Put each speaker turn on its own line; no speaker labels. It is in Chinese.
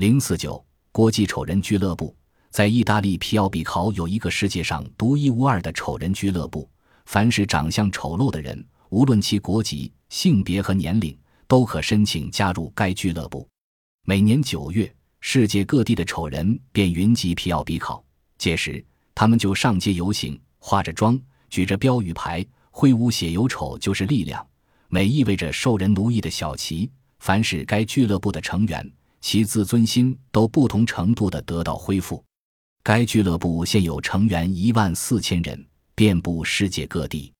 零四九国际丑人俱乐部在意大利皮奥比考有一个世界上独一无二的丑人俱乐部，凡是长相丑陋的人，无论其国籍、性别和年龄，都可申请加入该俱乐部。每年九月，世界各地的丑人便云集皮奥比考，届时他们就上街游行，化着妆，举着标语牌，挥舞写有“丑就是力量，美”意味着受人奴役的小旗。凡是该俱乐部的成员，其自尊心都不同程度的得到恢复。该俱乐部现有成员一万四千人，遍布世界各地。